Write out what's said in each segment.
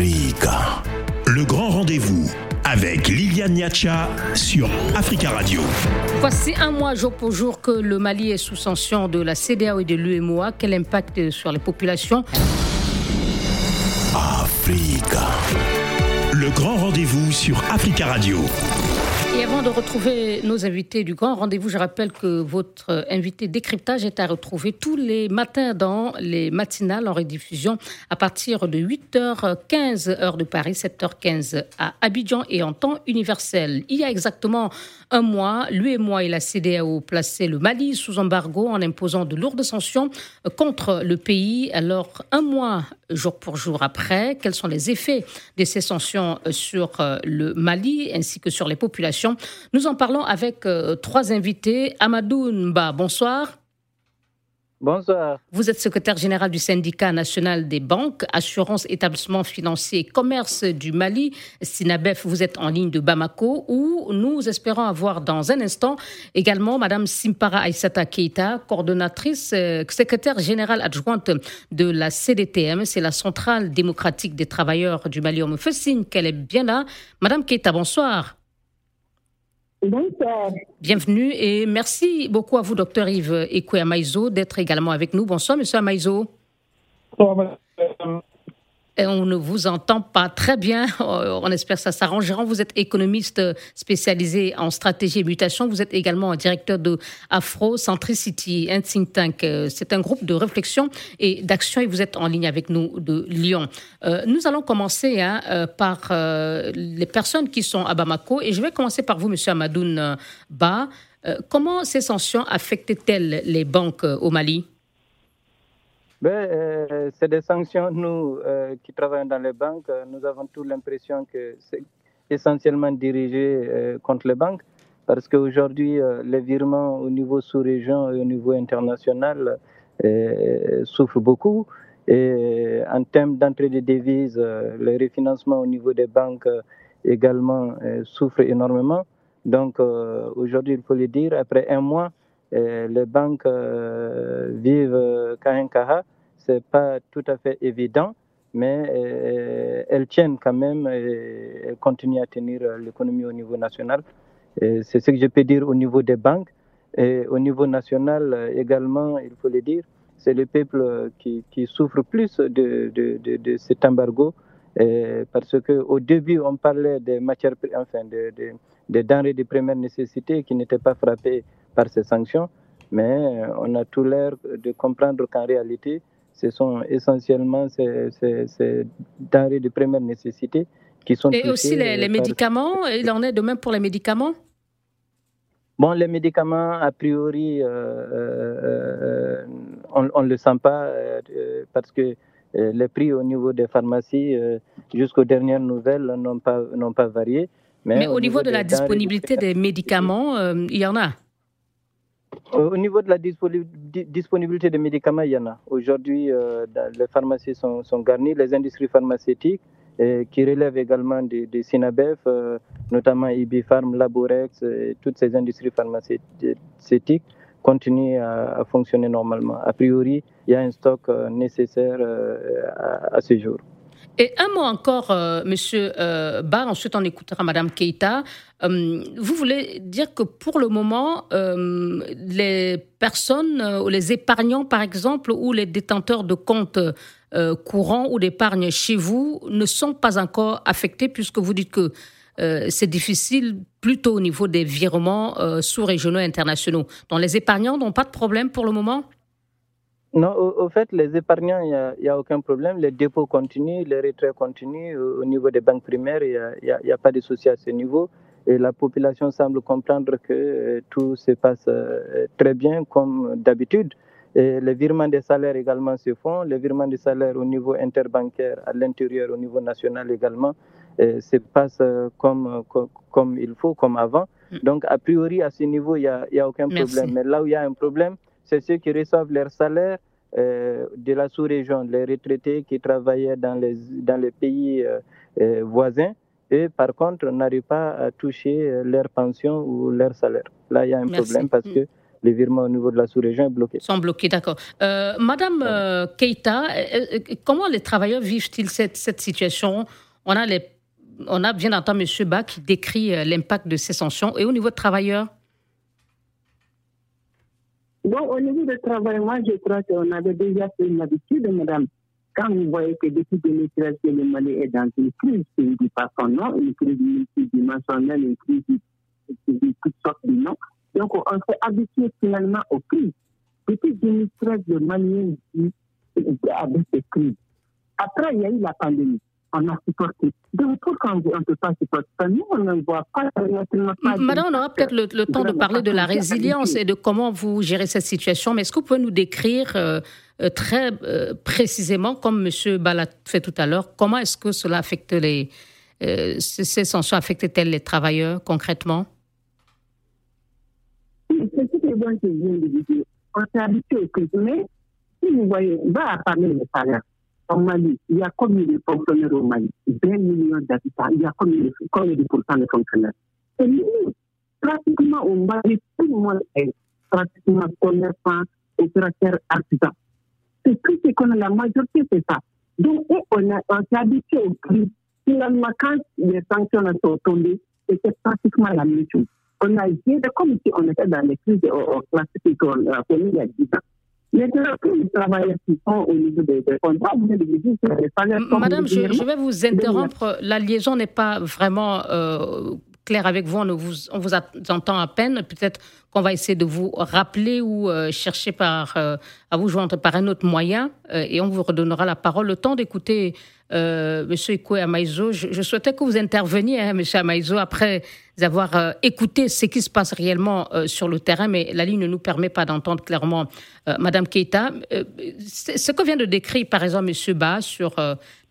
Africa. Le grand rendez-vous avec Liliane Niacha sur Africa Radio. Voici un mois jour pour jour que le Mali est sous sanction de la CDAO et de l'UMOA. Quel impact sur les populations? Africa. Le grand rendez-vous sur Africa Radio. Et avant de retrouver nos invités du grand rendez-vous, je rappelle que votre invité décryptage est à retrouver tous les matins dans les matinales en rediffusion à partir de 8h15 heure de Paris, 7h15 à Abidjan et en temps universel. Il y a exactement un mois, moi et la CDAO plaçaient le Mali sous embargo en imposant de lourdes sanctions contre le pays. Alors, un mois jour pour jour après, quels sont les effets de ces sanctions sur le Mali ainsi que sur les populations Nous en parlons avec euh, trois invités. Amadou Nba, bonsoir. Bonsoir. Vous êtes secrétaire général du syndicat national des banques, assurance, établissements financiers et commerce du Mali. Sinabef, vous êtes en ligne de Bamako, où nous espérons avoir dans un instant également Madame Simpara Aïsata Keita, coordonnatrice, euh, secrétaire générale adjointe de la CDTM, c'est la Centrale démocratique des travailleurs du Mali. On me fait signe qu'elle est bien là. Madame Keita, bonsoir. Bonsoir. Bienvenue et merci beaucoup à vous, docteur Yves Ekwe Amaïzo, d'être également avec nous. Bonsoir, monsieur Amaïzo. Bonsoir, On ne vous entend pas très bien. On espère que ça s'arrangera. Vous êtes économiste spécialisé en stratégie et mutation. Vous êtes également directeur de Afro Centricity, un think tank. C'est un groupe de réflexion et d'action et vous êtes en ligne avec nous de Lyon. Euh, nous allons commencer hein, euh, par euh, les personnes qui sont à Bamako et je vais commencer par vous, monsieur Amadoun Ba. Euh, comment ces sanctions affectent-elles les banques euh, au Mali? euh, c'est des sanctions, nous euh, qui travaillons dans les banques, euh, nous avons tous l'impression que c'est essentiellement dirigé euh, contre les banques, parce qu'aujourd'hui, euh, les virements au niveau sous-région et au niveau international euh, souffrent beaucoup. Et en termes d'entrée de devises, euh, le refinancement au niveau des banques euh, également euh, souffre énormément. Donc euh, aujourd'hui, il faut le dire, après un mois, les banques euh, vivent kahen-kaha. C'est pas tout à fait évident, mais euh, elles tiennent quand même et elles continuent à tenir euh, l'économie au niveau national. C'est ce que je peux dire au niveau des banques. Et au niveau national euh, également, il faut le dire, c'est le peuple qui, qui souffre plus de, de, de cet embargo. Parce qu'au début, on parlait des matières, enfin, des de, des denrées de première nécessité qui n'étaient pas frappées par ces sanctions. Mais on a tout l'air de comprendre qu'en réalité, ce sont essentiellement ces, ces, ces denrées de première nécessité qui sont Et aussi les, les euh, par- médicaments, il en est de même pour les médicaments? Bon, les médicaments, a priori, euh, euh, on ne le sent pas euh, parce que les prix au niveau des pharmacies, euh, jusqu'aux dernières nouvelles, n'ont pas, n'ont pas varié. Mais au niveau de la des disponibilité des médicaments, euh, il y en a? Au au niveau de la disponi- di- disponibilité des médicaments, il y en a. Aujourd'hui, euh, les pharmacies sont, sont garnies, les industries pharmaceutiques euh, qui relèvent également des de Sinabef, euh, notamment Ibifarm, Laborex, et toutes ces industries pharmaceutiques continuent à, à fonctionner normalement. A priori, il y a un stock euh, nécessaire euh, à, ce jour. Et un mot encore, euh, Monsieur euh, Barr, ensuite on écoutera Madame Keita. Vous voulez dire que pour le moment, les personnes, les épargnants par exemple, ou les détenteurs de comptes courants ou d'épargne chez vous ne sont pas encore affectés puisque vous dites que c'est difficile plutôt au niveau des virements sous-régionaux et internationaux. Donc les épargnants n'ont pas de problème pour le moment? Non, au, au fait, les épargnants, il n'y a, il y a aucun problème. Les dépôts continuent, les retraits continuent. Au, au niveau des banques primaires, il n'y a, pas de souci à ce niveau. Et la population semble comprendre que euh, tout se passe euh, très bien comme d'habitude. Et les virements des salaires également se font. Les virements des salaires au niveau interbancaire, à l'intérieur, au niveau national également, euh, se passent comme, co- comme il faut, comme avant. Mm. Donc, a priori, à ce niveau, il n'y a, aucun Merci. problème. Mais là où il y a un problème, c'est ceux qui reçoivent leur salaire euh, de la sous-région, les retraités qui travaillaient dans les, dans les pays euh, euh, voisins, et par contre n'arrivent pas à toucher leur pension ou leur salaire. Là, il y a un Merci. problème parce Mm. que les virements au niveau de la sous-région sont bloqués. Sont bloqués, d'accord. Madame Keita, comment les travailleurs vivent-ils cette, cette situation? On a les on a bien entendu M. Bach qui décrit l'impact de ces sanctions. Et au niveau des travailleurs? Bon, au niveau des travailleurs, moi, je crois qu'on avait déjà fait une habitude, madame. Quand vous voyez que depuis 2013, le Mali est dans une crise, je ne dis pas son nom, une crise multidimensionnelle, une crise de toutes sortes de noms. Donc, on s'est habitué finalement aux crises. Depuis 2013, le Mali vit avec ces crises. Après, il y a eu la pandémie on a supporté. Donc, pourquoi on ne peut pas supporter Nous, on ne voit pas. Madame, on aura peut-être le, temps de parler de la résilience et de comment vous gérez cette situation, mais est-ce que vous pouvez nous décrire euh, euh, très euh, précisément, comme M. Balat fait tout à l'heure, comment est-ce que cela affecte les. ces sanctions affectent-elles les travailleurs concrètement? C'est ce que je viens de dire. On s'est habitué au mais si vous voyez, on va parler des salaires il y a combien de fonctionnaires au Mali? 20 millions d'habitants, il y a combien de, combien de pourcents de fonctionnaires? Et nous, pratiquement au Mali, tout le monde est pratiquement commerçant, opérateur, artisan. C'est tout ce qu'on a, la majorité, c'est ça. Donc, on, on s'est habitué au prix. Finalement, quand les sanctions sont tombées, c'était pratiquement la même chose. On a géré comme si on était dans les crises classiques qu'on a connues il y a 10 ans. Madame, je, vais vous interrompre. La liaison n'est pas vraiment euh, claire avec vous. On vous, on vous entend à peine. Peut-être qu'on va essayer de vous rappeler ou euh, chercher par, euh, à vous joindre par un autre moyen et on vous redonnera la parole. Le temps d'écouter euh, Monsieur Ikoué Amaïzo, je, souhaitais que vous interveniez, hein, Monsieur Amaïzo, après avoir euh, écouté ce qui se passe réellement euh, sur le terrain, mais la ligne ne nous permet pas d'entendre clairement Madame Keita. ce que vient de décrire, par exemple, Monsieur Ba sur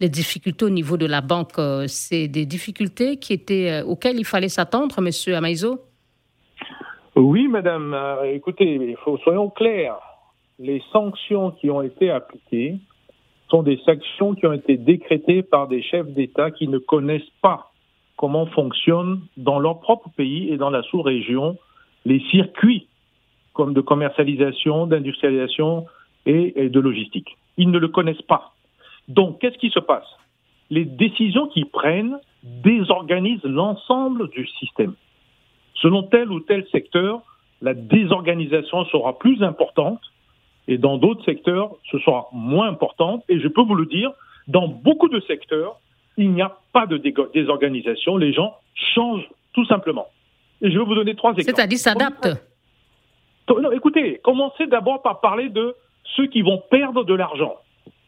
les difficultés au niveau de la banque, c'est des difficultés qui étaient auxquelles il fallait s'attendre, Monsieur Amaïzo Oui, Madame. écoutez, il faut, soyons clairs. Les sanctions qui ont été appliquées sont des sanctions qui ont été décrétées par des chefs d'État qui ne connaissent pas comment fonctionnent dans leur propre pays et dans la sous-région les circuits comme de commercialisation, d'industrialisation et, de logistique. Ils ne le connaissent pas. Donc, qu'est-ce qui se passe? Les décisions qu'ils prennent désorganisent l'ensemble du système. Selon tel ou tel secteur, la désorganisation sera plus importante et dans d'autres secteurs, ce sera moins important. Et je peux vous le dire, dans beaucoup de secteurs, il n'y a pas de désorganisation. Les gens changent tout simplement. Et je vais vous donner trois exemples. C'est-à-dire s'adaptent. Non, écoutez, commencez d'abord par parler de ceux qui vont perdre de l'argent.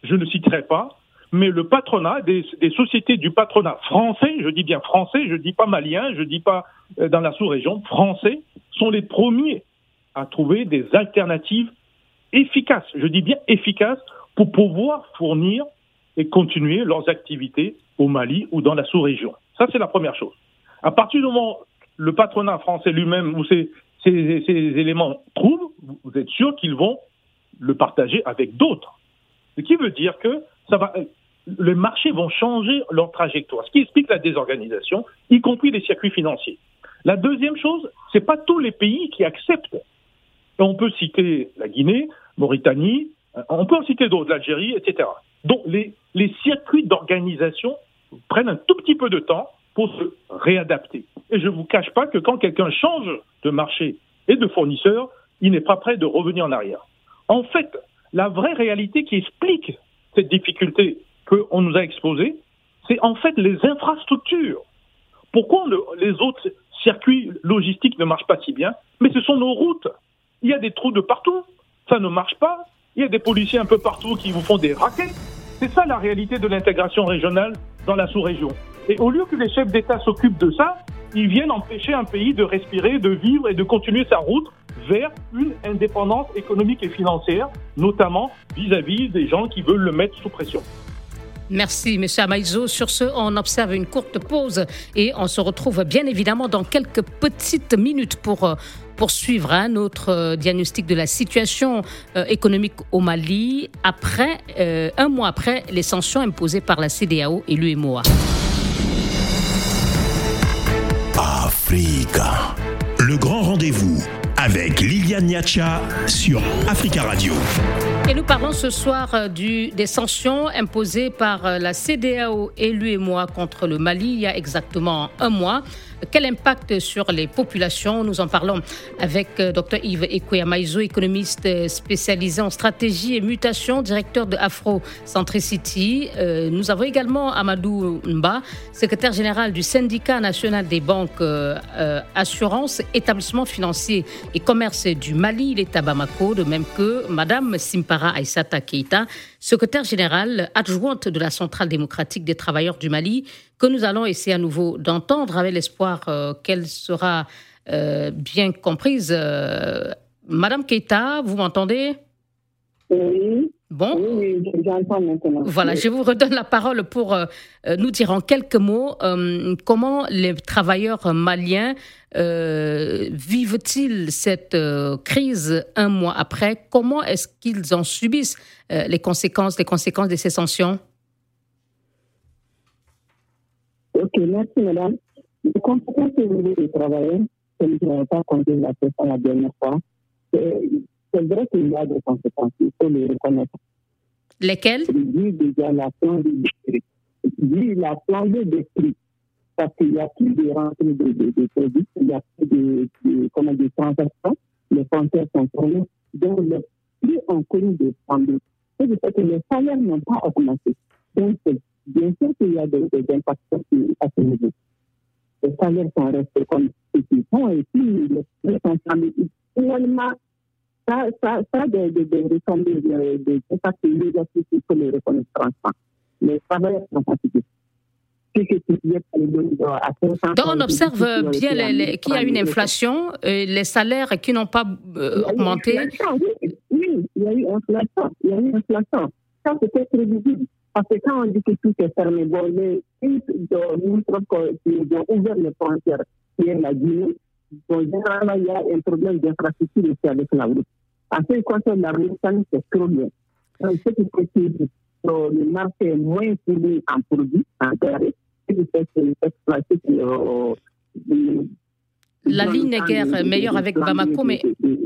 Je ne citerai pas, mais le patronat, des, sociétés du patronat français, je dis bien français, je ne dis pas malien, je ne dis pas euh, dans la sous-région, français, sont les premiers à trouver des alternatives efficaces, je dis bien efficaces, pour pouvoir fournir et continuer leurs activités au Mali ou dans la sous-région. Ça, c'est la première chose. À partir du moment où le patronat français lui-même ou ces, éléments trouvent, vous êtes sûr qu'ils vont le partager avec d'autres. Ce qui veut dire que ça va, les marchés vont changer leur trajectoire, ce qui explique la désorganisation, y compris les circuits financiers. La deuxième chose, c'est pas tous les pays qui acceptent. On peut citer la Guinée, Mauritanie, euh, on peut en citer d'autres, l'Algérie, etc. Donc les, les circuits d'organisation prennent un tout petit peu de temps pour se réadapter. Et je ne vous cache pas que quand quelqu'un change de marché et de fournisseur, il n'est pas prêt de revenir en arrière. En fait, la vraie réalité qui explique cette difficulté qu'on nous a exposée, c'est en fait les infrastructures. Pourquoi les autres circuits logistiques ne marchent pas si bien? Mais ce sont nos routes. Il y a des trous de partout ça ne marche pas. Il y a des policiers un peu partout qui vous font des raquettes. C'est ça la réalité de l'intégration régionale dans la sous-région. Et au lieu que les chefs d'État s'occupent de ça, ils viennent empêcher un pays de respirer, de vivre et de continuer sa route vers une indépendance économique et financière, notamment vis-à-vis des gens qui veulent le mettre sous pression. Merci, M. Amaïzo. Sur ce, on observe une courte pause et on se retrouve bien évidemment dans quelques petites minutes pour euh, poursuivre un autre euh, diagnostic de la situation euh, économique au Mali après, un mois après les sanctions imposées par la CDAO et l'UMOA. Africa, le grand rendez-vous avec Liliane Niacha sur Africa Radio. Et nous parlons ce soir du, des sanctions imposées par la CDAO et moi contre le Mali il y a exactement un mois. Quel impact sur les populations? Nous en parlons avec euh, Dr Yves Ekweyamaizo, économiste euh, spécialisé en stratégie et mutation, directeur de Afro Centricity. Euh, nous avons également Amadou Mba, secrétaire général du syndicat national des banques assurances, établissements financiers et commerce du Mali. À Bamako, de même que Madame Simpara Aïsata Keita, secrétaire générale adjointe de la Centrale démocratique des travailleurs du Mali, que nous allons essayer à nouveau d'entendre avec l'espoir euh, qu'elle sera euh, bien comprise. Euh, Madame Keita, vous m'entendez? Oui. Bon. Oui, j'entends maintenant. Voilà, je vous redonne la parole pour nous dire en quelques mots comment les travailleurs maliens vivent-ils cette crise un mois après? Comment est-ce qu'ils en subissent les conséquences, les conséquences de ces sanctions? Ok, merci madame. Les conséquences au niveau des travailleurs, je ne pas compter la question la dernière fois. C'est vrai qu'il y a des conséquences, il faut les reconnaître. Lesquelles? Vu déjà la flambée des prix. Vu la flambée des prix. Parce qu'il n'y a plus de rentrée de, de, de, produits, il n'y a plus de, de, comment, de transactions, les frontières sont tournées. Donc, les prix ont connu des flambées. C'est du fait que les salaires n'ont pas augmenté. Donc, bien sûr qu'il y a des, des impacts à ce niveau. Les salaires sont restés comme ce qu'ils sont et puis les prix sont flambés. Finalement, ça, ça, ça des, des, des retombées, des, impacts négatifs, il faut les reconnaître franchement. Les travailleurs sont fatigués. Donc on observe bien qu'il y a une inflation, et les salaires qui n'ont pas euh, augmenté. Oui, il y a eu inflation. Il y a eu inflation. Ça, c'était prévisible. Parce que quand on dit que tout est fermé, bon, les ministres qui ont ouvert les frontières, qui est la Guinée, bon, généralement, il y a un problème d'infrastructure aussi avec la route. En ce qui concerne la Mauritanie, c'est trop bien. Donc, ce qui fait que le marché est moins fourni en produits, en terre, ce qui fait que l'exploitation la ligne n'est guère meilleure avec Bamako, mais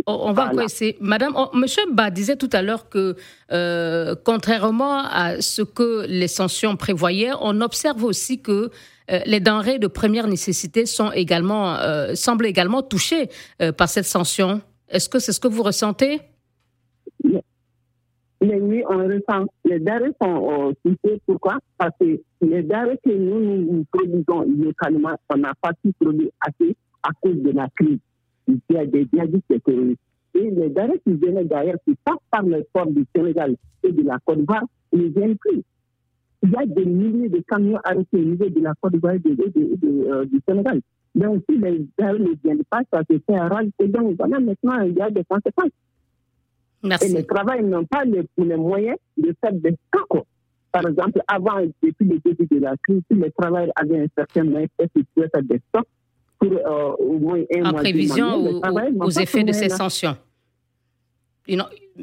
on va encore essayer. Madame, Monsieur Ba disait tout à l'heure que, euh, contrairement à ce que les sanctions prévoyaient, on observe aussi que euh, les denrées de première nécessité sont également, euh, semblent également touchées par cette sanction. Est-ce que c'est ce que vous ressentez? Mais oui, on ressent. Les denrées sont touchées. Pourquoi? Parce que les denrées que nous, nous produisons localement, on n'a pas pu produire assez à cause de la crise. Il y a des djihadistes terroristes. Et les denrées qui viennent d'ailleurs, qui passent par le port du Sénégal et de la Côte d'Ivoire, ne viennent plus. Il y a des milliers de camions arrêtés au niveau de la Côte d'Ivoire et euh, du Sénégal. Donc, si les denrées ne viennent pas, ça se fait un rage. Et donc, voilà, maintenant, il y a des conséquences. Merci. Et les travailleurs n'ont pas les, les, moyens de faire des stocks. Par exemple, avant, depuis le début de la crise, si les travailleurs avaient un certain moyen, pouvaient faire des stocks pour euh, au moins un en mois. prévision aux, aux effets de ces sanctions.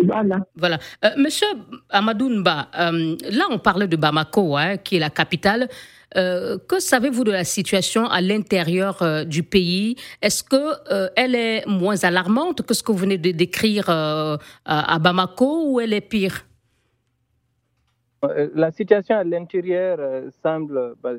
Voilà. voilà. Euh, Monsieur Amadou Nba, euh, là on parlait de Bamako, hein, qui est la capitale. Euh, que savez-vous de la situation à l'intérieur euh, du pays? Est-ce que elle est moins alarmante que ce que vous venez de décrire à, à Bamako ou elle est pire? La situation à l'intérieur semble, bah,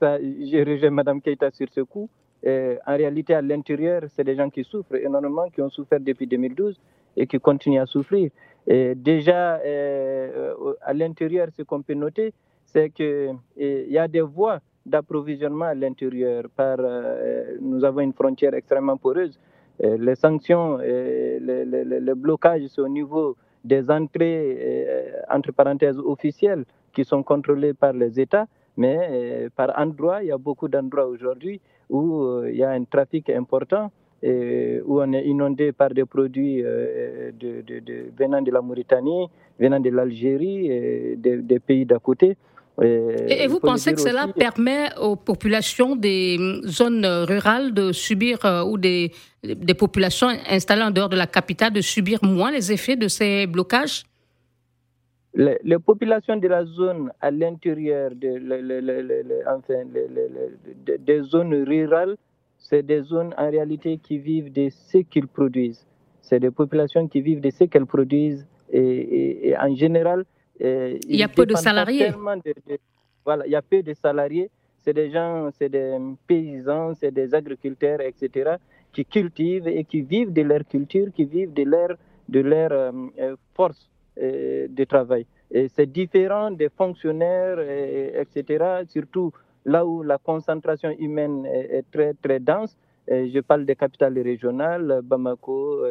ça, j'ai rejoint Mme Keita sur ce coup, en réalité, à l'intérieur, c'est des gens qui souffrent énormément, qui ont souffert depuis 2012 et qui continuent à souffrir. Déjà, euh, à l'intérieur, ce qu'on peut noter, c'est qu'il y a des voies d'approvisionnement à l'intérieur. Euh, nous avons une frontière extrêmement poreuse. les sanctions, et les, les, blocages, c'est au niveau des entrées, entre parenthèses, officielles, qui sont contrôlées par les États. Mais par endroits, il y a beaucoup d'endroits aujourd'hui où euh, il y a un trafic important et où on est inondé par des produits euh, de, de, de, venant de la Mauritanie, venant de l'Algérie et des, pays d'à côté. Et, et vous pensez que cela permet aux populations des zones rurales de subir, euh, ou des, des populations installées en dehors de la capitale, de subir moins les effets de ces blocages? Les, les, populations de la zone à l'intérieur de, enfin, des zones rurales c'est des zones en réalité qui vivent de ce qu'ils produisent. C'est des populations qui vivent de ce qu'elles produisent et, en général, il y a peu de salariés. voilà, il y a peu de salariés. C'est des gens, c'est des paysans, c'est des agriculteurs, etc., qui cultivent et qui vivent de leur culture, qui vivent de leur, de leur euh, euh, force euh, de travail. Et c'est différent des fonctionnaires, etc., surtout là où la concentration humaine est, très, très dense. je parle des capitales régionales, Bamako,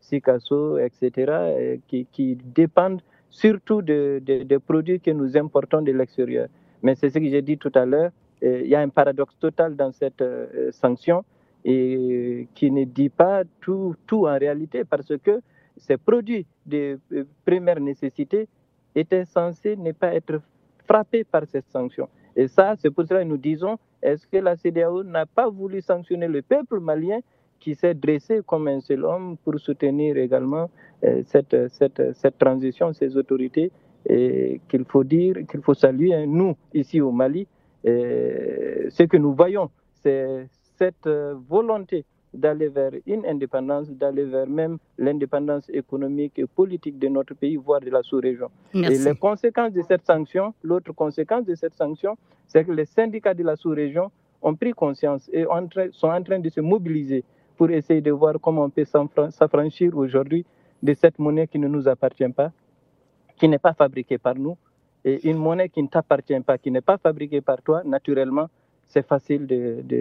Sikasso, etc., qui, dépendent surtout des de, produits que nous importons de l'extérieur. Mais c'est ce que j'ai dit tout à l'heure, il y a un paradoxe total dans cette sanction et qui ne dit pas tout, tout en réalité parce que ces produits de euh, première nécessité étaient censés ne pas être frappés par cette sanction. Et ça, c'est pour cela que nous disons, est-ce que la CDAO n'a pas voulu sanctionner le peuple malien qui s'est dressé comme un seul homme pour soutenir également euh, cette, cette, cette, transition, ces autorités, et qu'il faut dire, qu'il faut saluer, hein, nous, ici au Mali, ce que nous voyons, c'est cette euh, volonté d'aller vers une indépendance, d'aller vers même l'indépendance économique et politique de notre pays, voire de la sous-région. Et les conséquences de cette sanction, l'autre conséquence de cette sanction, c'est que les syndicats de la sous-région ont pris conscience et sont en train de se mobiliser pour essayer de voir comment on peut s'affranchir aujourd'hui de cette monnaie qui ne nous appartient pas, qui n'est pas fabriquée par nous, et une monnaie qui ne t'appartient pas, qui n'est pas fabriquée par toi, naturellement, c'est facile de, de,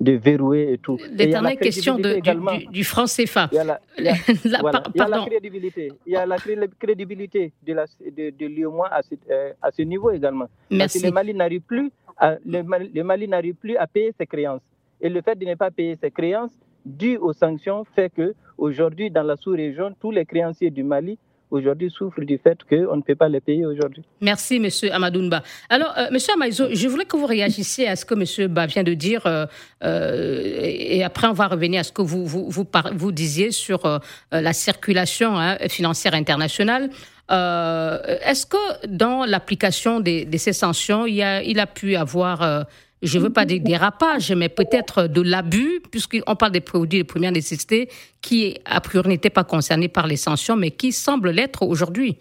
de, verrouiller et tout. L'éternelle question de, du, du, franc CFA. Il y a la, il y a, il y a la crédibilité. Il y a la crédibilité de, la, de, à, ce, euh, à ce niveau également. Merci. Parce que le Mali n'arrive plus, à, le, le Mali n'arrive plus à payer ses créances. Et le fait de ne pas payer ses créances, dû aux sanctions, fait que aujourd'hui dans la sous-région, tous les créanciers du Mali aujourd'hui souffrent du fait qu'on ne peut pas les payer aujourd'hui. Merci, M. Amadounba. Alors, euh, M. Amaïzo, je voulais que vous réagissiez à ce que M. Ba vient de dire, euh, euh, et après on va revenir à ce que vous, vous, disiez sur euh, la circulation hein, financière internationale. Est-ce que dans l'application de, ces sanctions, il, a, il a pu avoir je ne veux pas dire dérapage, mais peut-être de l'abus, puisqu'on parle des produits de première nécessité qui, a priori, n'étaient pas concernés par les sanctions, mais qui semblent l'être aujourd'hui.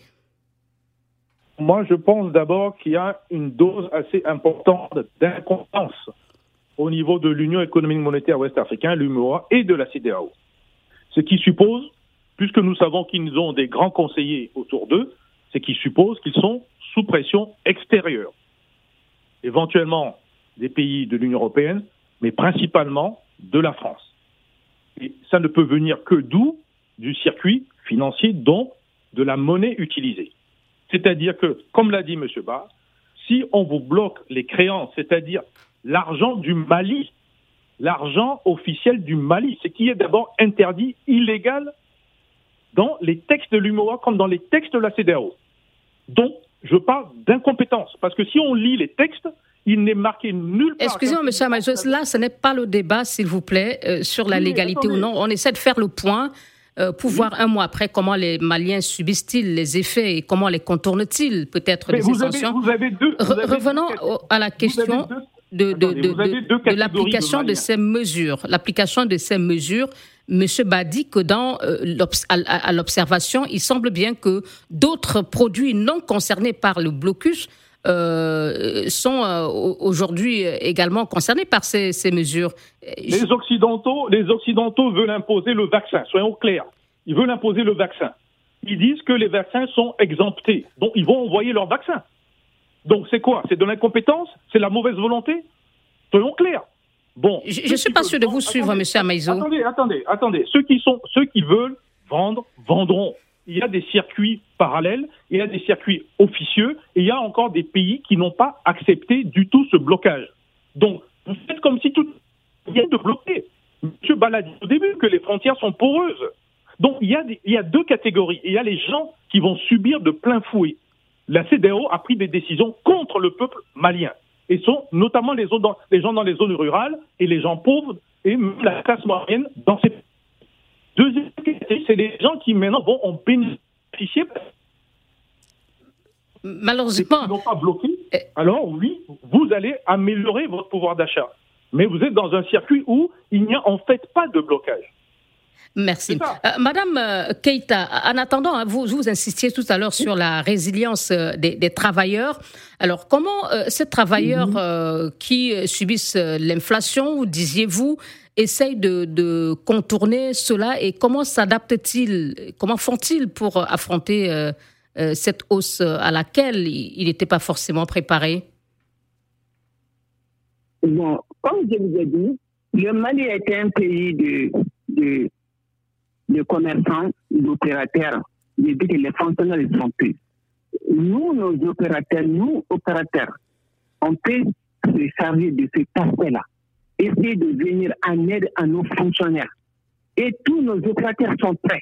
Moi, je pense d'abord qu'il y a une dose assez importante d'incompétence au niveau de l'Union économique monétaire ouest-africaine, l'UMOA, et de la CDAO. Ce qui suppose, puisque nous savons qu'ils ont des grands conseillers autour d'eux, c'est qu'ils supposent qu'ils sont sous pression extérieure. Éventuellement, des pays de l'Union européenne, mais principalement de la France. Et ça ne peut venir que d'où Du circuit financier, dont de la monnaie utilisée. C'est-à-dire que, comme l'a dit M. Barr, si on vous bloque les créances, c'est-à-dire l'argent du Mali, l'argent officiel du Mali, ce qui est d'abord interdit, illégal, dans les textes de l'UMOA comme dans les textes de la CDAO. Donc, je parle d'incompétence, parce que si on lit les textes, il n'est marqué nulle part. Excusez-moi, monsieur Amazos, là, ce n'est pas le débat, s'il vous plaît, euh, sur la légalité ou non. On essaie de faire le point. Euh, pour voir un mois après comment les Maliens subissent-ils les effets et comment les contournent-ils peut-être des sanctions. revenons à la question de, de, l'application de, ces mesures. L'application de ces mesures, M. Badi, que dans euh, à l'observation, il semble bien que d'autres produits non concernés par le blocus euh, sont euh, aujourd'hui également concernés par ces, mesures. Les Occidentaux, les Occidentaux veulent imposer le vaccin, soyons clairs. Ils veulent imposer le vaccin. Ils disent que les vaccins sont exemptés, donc ils vont envoyer leur vaccin. Donc c'est quoi? C'est de l'incompétence? C'est la mauvaise volonté? Soyons clairs. Bon, je ne suis pas sûr de vous suivre, M. Amaïzo. Attendez, attendez, attendez. Ceux qui, sont, ceux qui veulent vendre, vendront il y a des circuits parallèles, il y a des circuits officieux, et il y a encore des pays qui n'ont pas accepté du tout ce blocage. Donc, vous faites comme si tout vient de bloquer. M. Baladi, au début, que les frontières sont poreuses. Donc, il y, a il y a deux catégories. Il y a les gens qui vont subir de plein fouet. La CDAO a pris des décisions contre le peuple malien. Et sont notamment les, les gens dans les zones rurales et les gens pauvres et la classe moyenne dans ces pays. Deuxième c'est les gens qui maintenant vont en bénéficier. Malheureusement. Ils n'ont pas bloqué. Alors oui, vous allez améliorer votre pouvoir d'achat. Mais vous êtes dans un circuit où il n'y a en fait pas de blocage. Merci. Euh, Madame euh, Keita, en attendant, hein, vous, vous insistiez tout à l'heure sur la résilience euh, des, travailleurs. Alors, comment ces travailleurs mhm. qui subissent l'inflation, disiez-vous, essayent de, contourner cela et comment s'adaptent-ils, comment font-ils pour affronter cette hausse à laquelle il n'était pas forcément préparé? Bon, comme je vous ai dit, le Mali était un pays de les commerçants, les opérateurs, les, les fonctionnaires de santé. Nous, nos opérateurs, nous, opérateurs, on peut se charger de cet aspect-là. Essayer de venir en aide à nos fonctionnaires. Et tous nos opérateurs sont prêts.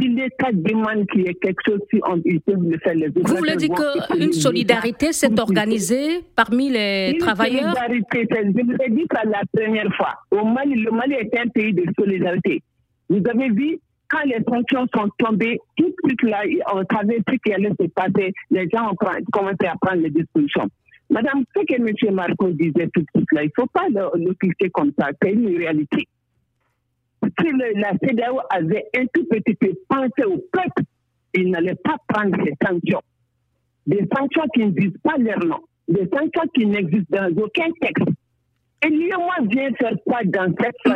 Si l'État demande qu'il y ait quelque chose, si on, ils peuvent le faire. Les Vous voulez dire qu'une solidarité s'est organisée parmi les une travailleurs solidarité, Je vous ai dit ça la première fois. Au Mali, le Mali est un pays de solidarité. Vous avez vu, quand les sanctions sont tombées, tout de suite là, on savait ce qui allait se passer. Les gens ont commencé à prendre les dispositions. Madame, ce que M. Marco disait tout de suite là, il ne faut pas le, cliquer comme ça, c'est une réalité. Si la CDAO avait un tout petit peu pensé au peuple, il n'allait pas prendre ces sanctions. Des sanctions qui ne disent pas leur nom, des sanctions qui n'existent dans aucun texte.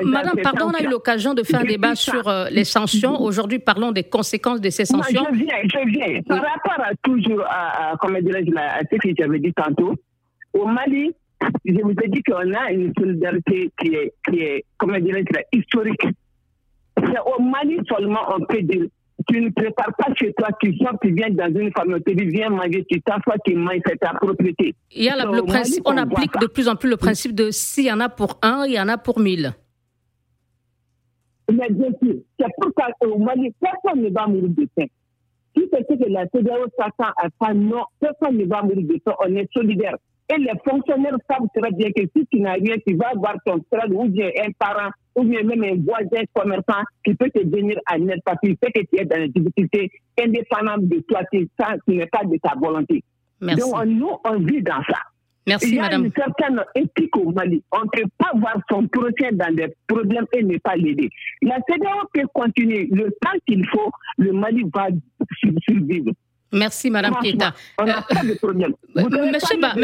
Madame, pardon, on a eu l'occasion de faire un débat sur euh, les sanctions. Aujourd'hui, parlons des conséquences de ces sanctions. je viens, je viens. Par rapport à toujours à, comme à ce que j'avais dit tantôt, au Mali, je vous ai dit qu'on a une solidarité qui est, qui est comme historique. C'est au Mali seulement on peut dire tu ne prépares pas chez toi, tu sors, tu viens dans une famille, tu viens manger, tu t'assois, tu manges, c'est ta propriété. Il y a le principe, on applique de plus en plus le principe de s'il y en a pour un, il y en a pour mille. Mais bien sûr, c'est pourquoi au Mali, personne ne va mourir de faim. Si c'est ce que la CDAO s'attend à ça, non, personne ne va mourir de faim, on est solidaire. Et les fonctionnaires savent très bien que si tu n'as rien, tu vas avoir ton frère ou bien un parent ou bien même un voisin commerçant qui peut te venir à aide parce qu'il sait que tu es dans des difficultés indépendantes de toi, tu n'est pas de ta volonté. Merci. Donc, nous, on vit dans ça. Merci, Il y a madame. une certaine éthique au Mali. On ne peut pas voir son prochain dans des problèmes et ne pas l'aider. La CDAO peut continuer. Le temps qu'il faut, le Mali va survivre. Merci, Madame Keita. De problème. Monsieur ba,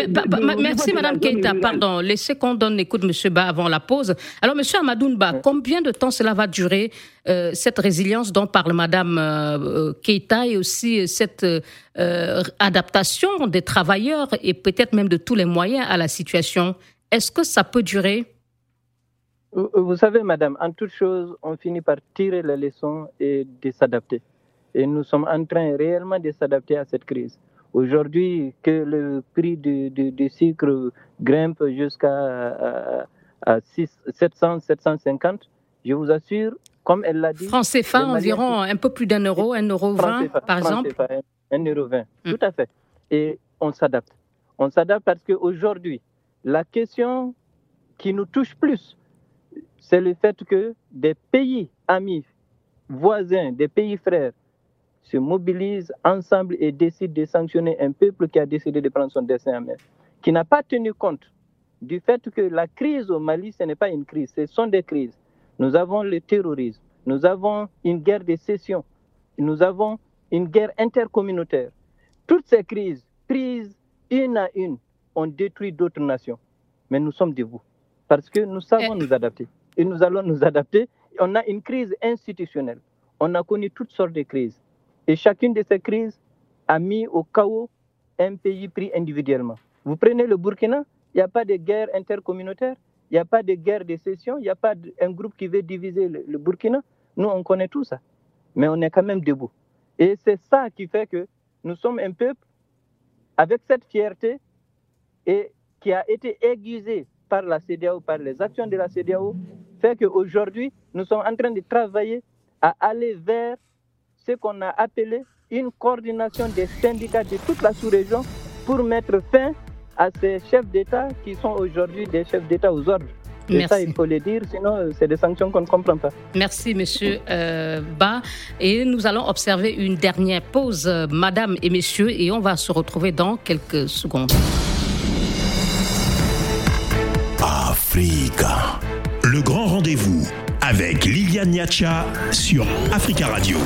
merci, Madame Keita. Pardon, laissez qu'on donne écoute, Monsieur Ba, avant la pause. Alors, Monsieur Amadounba, combien de temps cela va durer, euh, cette résilience dont parle Madame euh, Keita et aussi cette euh, adaptation des travailleurs et peut-être même de tous les moyens à la situation? Est-ce que ça peut durer? Vous savez, Madame, en toute chose, on finit par tirer les leçons et de s'adapter. Et nous sommes en train réellement de s'adapter à cette crise. Aujourd'hui, que le prix du, du, sucre grimpe jusqu'à 700, 750, je vous assure, comme elle l'a dit. Franc CFA, environ un peu plus d'un euro, un euro vingt, par exemple. CFA, un euro vingt, mm. tout à fait. Et on s'adapte. On s'adapte parce qu'aujourd'hui, la question qui nous touche plus, c'est le fait que des pays amis, voisins, des pays frères, se mobilisent ensemble et décident de sanctionner un peuple qui a décidé de prendre son destin en main, qui n'a pas tenu compte du fait que la crise au Mali, ce n'est pas une crise, ce sont des crises. Nous avons le terrorisme, nous avons une guerre de sécession, nous avons une guerre intercommunautaire. Toutes ces crises, prises une à une, ont détruit d'autres nations. Mais nous sommes debout parce que nous savons nous adapter. Et nous allons nous adapter. On a une crise institutionnelle. On a connu toutes sortes de crises. Et chacune de ces crises a mis au chaos un pays pris individuellement. Vous prenez le Burkina, il n'y a pas de guerre intercommunautaire, il n'y a pas de guerre de cession, il n'y a pas un groupe qui veut diviser le, Burkina. Nous, on connaît tout ça. Mais on est quand même debout. Et c'est ça qui fait que nous sommes un peuple avec cette fierté et qui a été aiguisé par la CDAO, par les actions de la CDAO, fait qu'aujourd'hui, nous sommes en train de travailler à aller vers ce qu'on a appelé une coordination des syndicats de toute la sous-région pour mettre fin à ces chefs d'État qui sont aujourd'hui des chefs d'État aux ordres. Et ça, il faut le dire, sinon euh, c'est des sanctions qu'on ne comprend pas. Merci, Monsieur euh, Ba. Et nous allons observer une dernière pause, euh, Madame et Messieurs, et on va se retrouver dans quelques secondes. Africa. Le grand rendez-vous avec Liliane Niacha sur Africa Radio.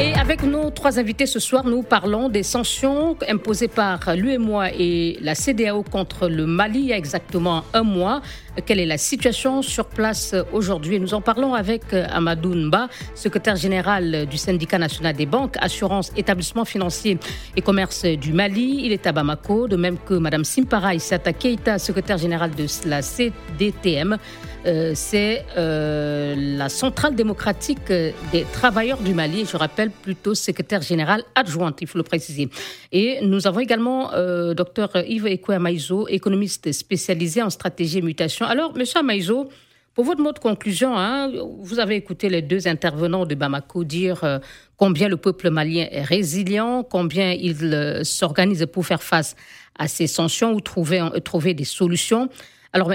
Et avec nos trois invités ce soir, nous parlons des sanctions imposées par l'UMOA et la CDAO contre le Mali il y a exactement un mois. Quelle est la situation sur place aujourd'hui? Nous en parlons avec Amadou Nba, secrétaire général du syndicat national des banques, assurance, établissements financiers et commerce du Mali. Il est à Bamako, de même que Madame Simpara Issata Keita, secrétaire générale de la CDTM. Euh, c'est euh, la centrale démocratique des travailleurs du Mali, je rappelle plutôt secrétaire général adjointe, il faut le préciser. Et nous avons également euh, docteur Yves Ekwe Amaïzo, économiste spécialisé en stratégie et mutation. Alors, monsieur Amaïzo, pour votre mot de conclusion, hein, vous avez écouté les deux intervenants de Bamako dire euh, combien le peuple malien est résilient, combien il s'organise pour faire face à ces sanctions ou trouver, trouver des solutions. Alors,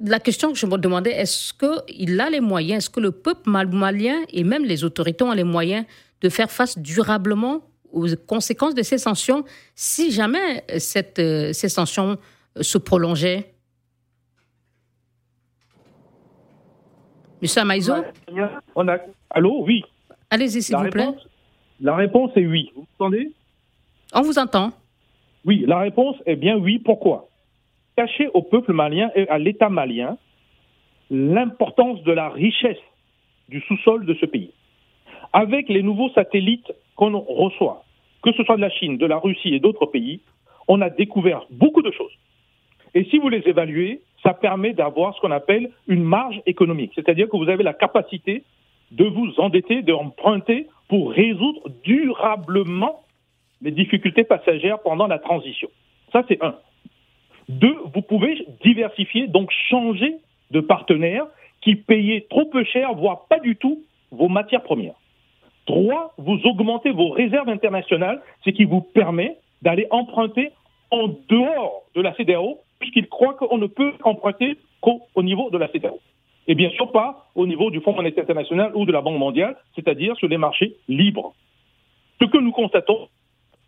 la question que je me demandais, est-ce qu'il a les moyens, est-ce que le peuple malien et même les autorités ont les moyens de faire face durablement aux conséquences de ces sanctions si jamais cette, euh, ces sanctions euh, se prolongeaient? Monsieur Amaïzo on a... Allô, oui. Allez-y, s'il vous plaît. La réponse est oui. Vous entendez On vous entend. Oui, la réponse est bien oui. Pourquoi? Cacher au peuple malien et à l'État malien l'importance de la richesse du sous-sol de ce pays. Avec les nouveaux satellites qu'on reçoit, que ce soit de la Chine, de la Russie et d'autres pays, on a découvert beaucoup de choses. Et si vous les évaluez, ça permet d'avoir ce qu'on appelle une marge économique, c'est-à-dire que vous avez la capacité de vous endetter, d'emprunter pour résoudre durablement les difficultés passagères pendant la transition. Ça, c'est un. Deux, vous pouvez diversifier, donc changer de partenaire qui payait trop peu cher, voire pas du tout, vos matières premières. Trois, vous augmentez vos réserves internationales, ce qui vous permet d'aller emprunter en dehors de la CDAO, puisqu'il croit qu'on ne peut emprunter qu'au niveau de la CDAO. Et bien sûr pas au niveau du Fonds monétaire international ou de la Banque mondiale, c'est-à-dire sur les marchés libres. Ce que nous constatons,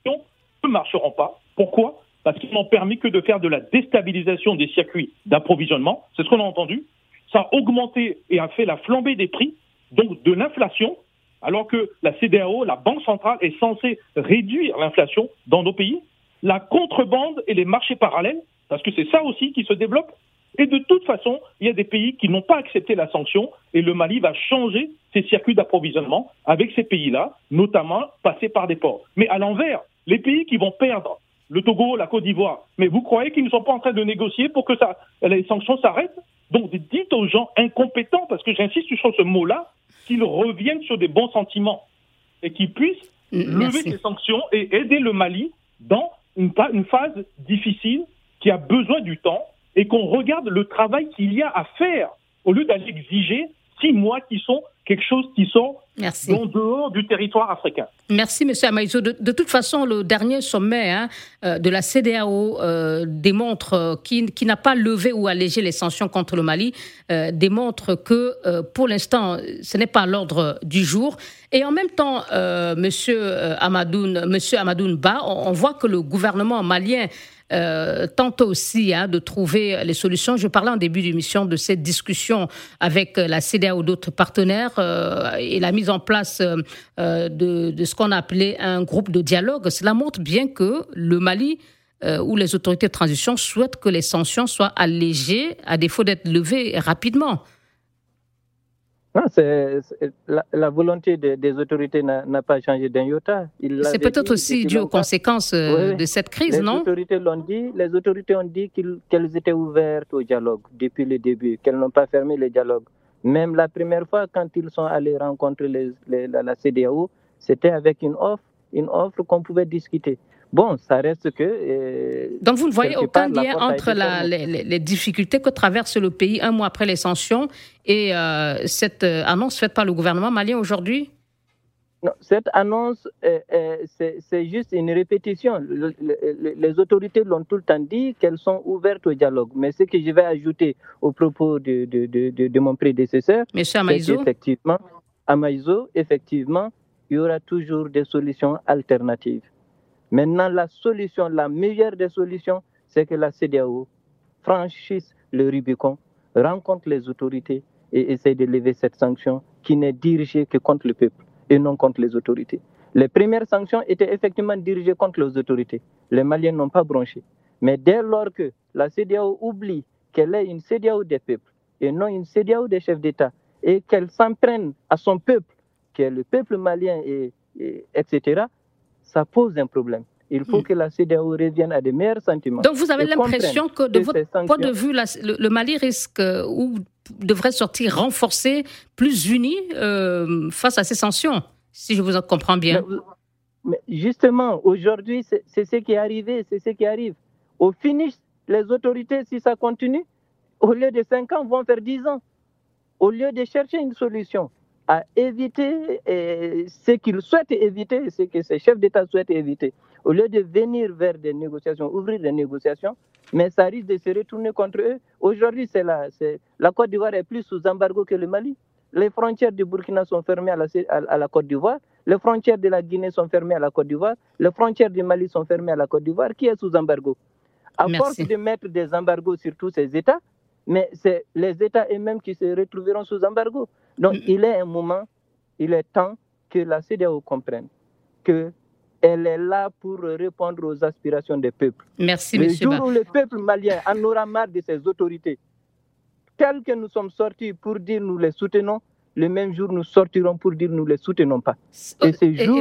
ne marcheront pas. Pourquoi? Parce qu'ils n'ont permis que de faire de la déstabilisation des circuits d'approvisionnement. C'est ce qu'on a entendu. Ça a augmenté et a fait la flambée des prix, donc de l'inflation, alors que la CDAO, la Banque centrale, est censée réduire l'inflation dans nos pays. La contrebande et les marchés parallèles, parce que c'est ça aussi qui se développe. Et de toute façon, il y a des pays qui n'ont pas accepté la sanction et le Mali va changer ses circuits d'approvisionnement avec ces pays-là, notamment passer par des ports. Mais à l'envers, les pays qui vont perdre le Togo, la Côte d'Ivoire. Mais vous croyez qu'ils ne sont pas en train de négocier pour que ça, les sanctions s'arrêtent? Donc dites aux gens incompétents, parce que j'insiste sur ce mot-là, qu'ils reviennent sur des bons sentiments et qu'ils puissent lever ces sanctions et aider le Mali dans une, une phase difficile qui a besoin du temps et qu'on regarde le travail qu'il y a à faire. Au lieu d'aller exiger six mois qui sont quelque chose qui sont en dehors du territoire africain. Merci, M. Amaïzo. De, toute façon, le dernier sommet hein, euh, de la CDAO euh, démontre, euh, qui, qui n'a pas levé ou allégé les sanctions contre le Mali, démontre que pour l'instant, ce n'est pas l'ordre du jour. Et en même temps, M. Amadoun, Monsieur Amadoun Ba, on voit que le gouvernement malien euh, tente aussi hein, de trouver les solutions. Je parlais en début d'émission de cette discussion avec euh, la CDA ou d'autres partenaires euh, et la mise en place de, de, ce qu'on a appelé un groupe de dialogue. Cela montre bien que le Mali ou les autorités de transition souhaitent que les sanctions soient allégées à défaut d'être levées rapidement. Non, la, volonté des autorités n'a, pas changé d'un iota. C'est peut-être aussi dû aux conséquences euh, de cette crise, les non? autorités l'ont dit, Les autorités ont dit qu'elles étaient ouvertes au dialogue depuis le début, qu'elles n'ont pas fermé le dialogue. Même la première fois, quand ils sont allés rencontrer la, la CDAO, c'était avec une offre, une offre qu'on pouvait discuter. Bon, ça reste que. Euh, Donc vous ne voyez aucun lien entre les, difficultés que traverse le pays un mois après les sanctions et euh, cette euh, annonce faite par le gouvernement malien aujourd'hui? Non, cette annonce, c'est juste une répétition. les autorités l'ont tout le temps dit qu'elles sont ouvertes au dialogue. Mais ce que je vais ajouter au propos de, de, de, de mon prédécesseur, c'est qu'effectivement, à Maïzo, effectivement, il y aura toujours des solutions alternatives. Maintenant, la solution, la meilleure des solutions, c'est que la CDAO franchisse le Rubicon, rencontre les autorités et essaye de lever cette sanction qui n'est dirigée que contre le peuple et non contre les autorités. Les premières sanctions étaient effectivement dirigées contre les autorités. Les Maliens n'ont pas bronché. Mais dès lors que la CDAO oublie qu'elle est une CDAO des peuples et non une CDAO des chefs d'État et qu'elle s'en prenne à son peuple, qui est le peuple malien, et, etc., ça pose un problème. Il faut hmm. que la CDAO revienne à des meilleurs sentiments. Donc vous avez l'impression que de votre point de vue, le, Mali risque euh, ou devrait sortir renforcé, plus uni euh, face à ces sanctions, si je vous en comprends bien. Mais, justement, aujourd'hui, c'est ce qui est arrivé, c'est ce qui arrive. Au finish, les autorités, si ça continue, au lieu de 5 ans, vont faire 10 ans. Au lieu de chercher une solution à éviter ce qu'ils souhaitent éviter, ce que ces chefs d'État souhaitent éviter, au lieu de venir vers des négociations, ouvrir des négociations, mais ça risque de se retourner contre eux. Aujourd'hui, c'est la, la Côte d'Ivoire est plus sous embargo que le Mali. Les frontières du Burkina sont fermées à la, à la Côte d'Ivoire. Les frontières de la Guinée sont fermées à la Côte d'Ivoire. Les frontières du Mali sont fermées à la Côte d'Ivoire. Qui est sous embargo À force de mettre des embargos sur tous ces États, mais c'est les États eux-mêmes qui se retrouveront sous embargo. Donc, mm. il est un moment, il est temps que la CDAO comprenne que elle est là pour répondre aux aspirations des peuples. Merci, le jour où le peuple malien en aura marre de ses autorités, telles que nous sommes sortis pour dire nous les soutenons, le même jour, nous sortirons pour dire nous ne les soutenons pas. Et,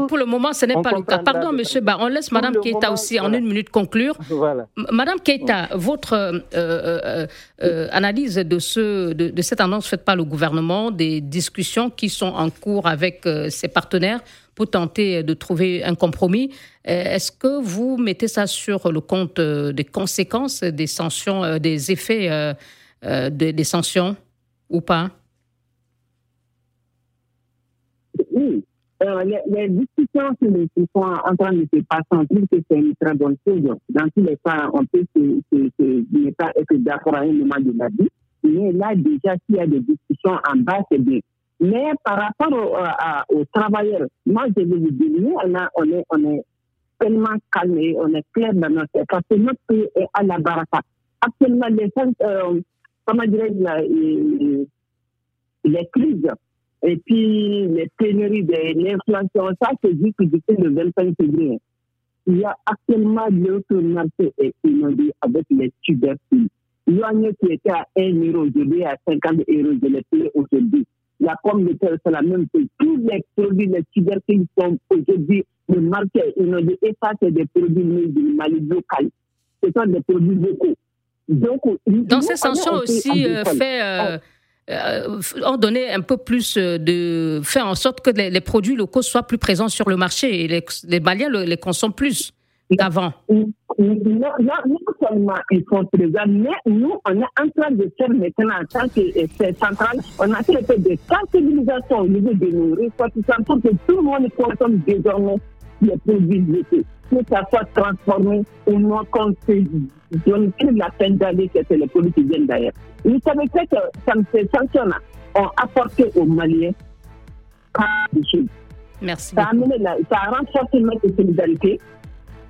pour le moment, ce n'est pas le cas. Pardon, monsieur Ba, on laisse Madame Keita aussi en une minute conclure. Voilà. Madame Keita, votre euh, euh, euh, analyse de, ce, de, cette annonce faite par le gouvernement, des discussions qui sont en cours avec ses partenaires pour tenter de trouver un compromis, est-ce que vous mettez ça sur le compte des conséquences des sanctions, des effets des sanctions ou pas? Euh, les, discussions qui sont en train de se passer, on trouve que c'est une très bonne chose. Dans tous les cas, on peut ne pas être d'accord à un moment de la vie. Mais là, déjà, s'il y a des discussions en bas, c'est bien. Mais par rapport aux travailleurs, moi, je vais vous dire, nous, on, est, on est tellement calmé, on est clair dans notre parce que notre pays est à la baraka. Actuellement, les, euh, comment dirais-je, les crises et puis, les pénuries de l'inflation, ça c'est juste depuis le 25 février. Il y a actuellement l'autre marché est inondé avec les tubercules. L'oignon qui était à 1 euro, aujourd'hui à 50 euros, je l'ai payé aujourd'hui. La pomme de terre, c'est la même chose. Tous les produits, les tubercules sont aujourd'hui, le marché est inondé. Et ça, c'est des produits du Mali local. Ce sont des produits locaux. Donc, Dans ces sanctions aussi, euh, fait. Euh, euh, ordonner un peu plus euh, de faire en sorte que les, produits locaux soient plus présents sur le marché et les, les Maliens les consomment plus qu'avant. Non, seulement ils sont présents, mais nous, on est en train de faire maintenant en tant que euh, centrale, on a fait des sensibilisations au niveau de nos ressortissants pour que tout le monde consomme désormais les produits locaux que ça soit transformé au moins qu'on se donne plus la peine d'aller que c'est les qui viennent d'ailleurs. Vous savez que ces sanctions ont apporté aux Maliens. Merci. Ça a, amené ça a renforcé notre solidarité,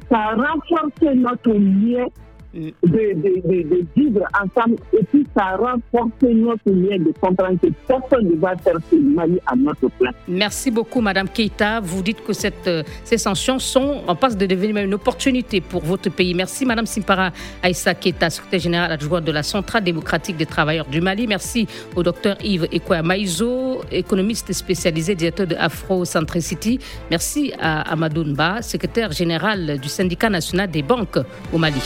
ça a renforcé notre lien de, vivre ensemble et puis ça renforce notre lien de comprendre que personne ne va faire ce Mali à notre place. Merci beaucoup, Madame Keita. Vous dites que euh, ces sanctions sont en passe de devenir une opportunité pour votre pays. Merci, Madame Simpara Aïssa Keita, secrétaire générale adjointe de la Centrale démocratique des travailleurs du Mali. Merci au docteur Yves Ekoya Maïzo, économiste spécialisé, directeur de Afro-Centricity. Merci à Amadou Nba, secrétaire général du syndicat national des banques au Mali.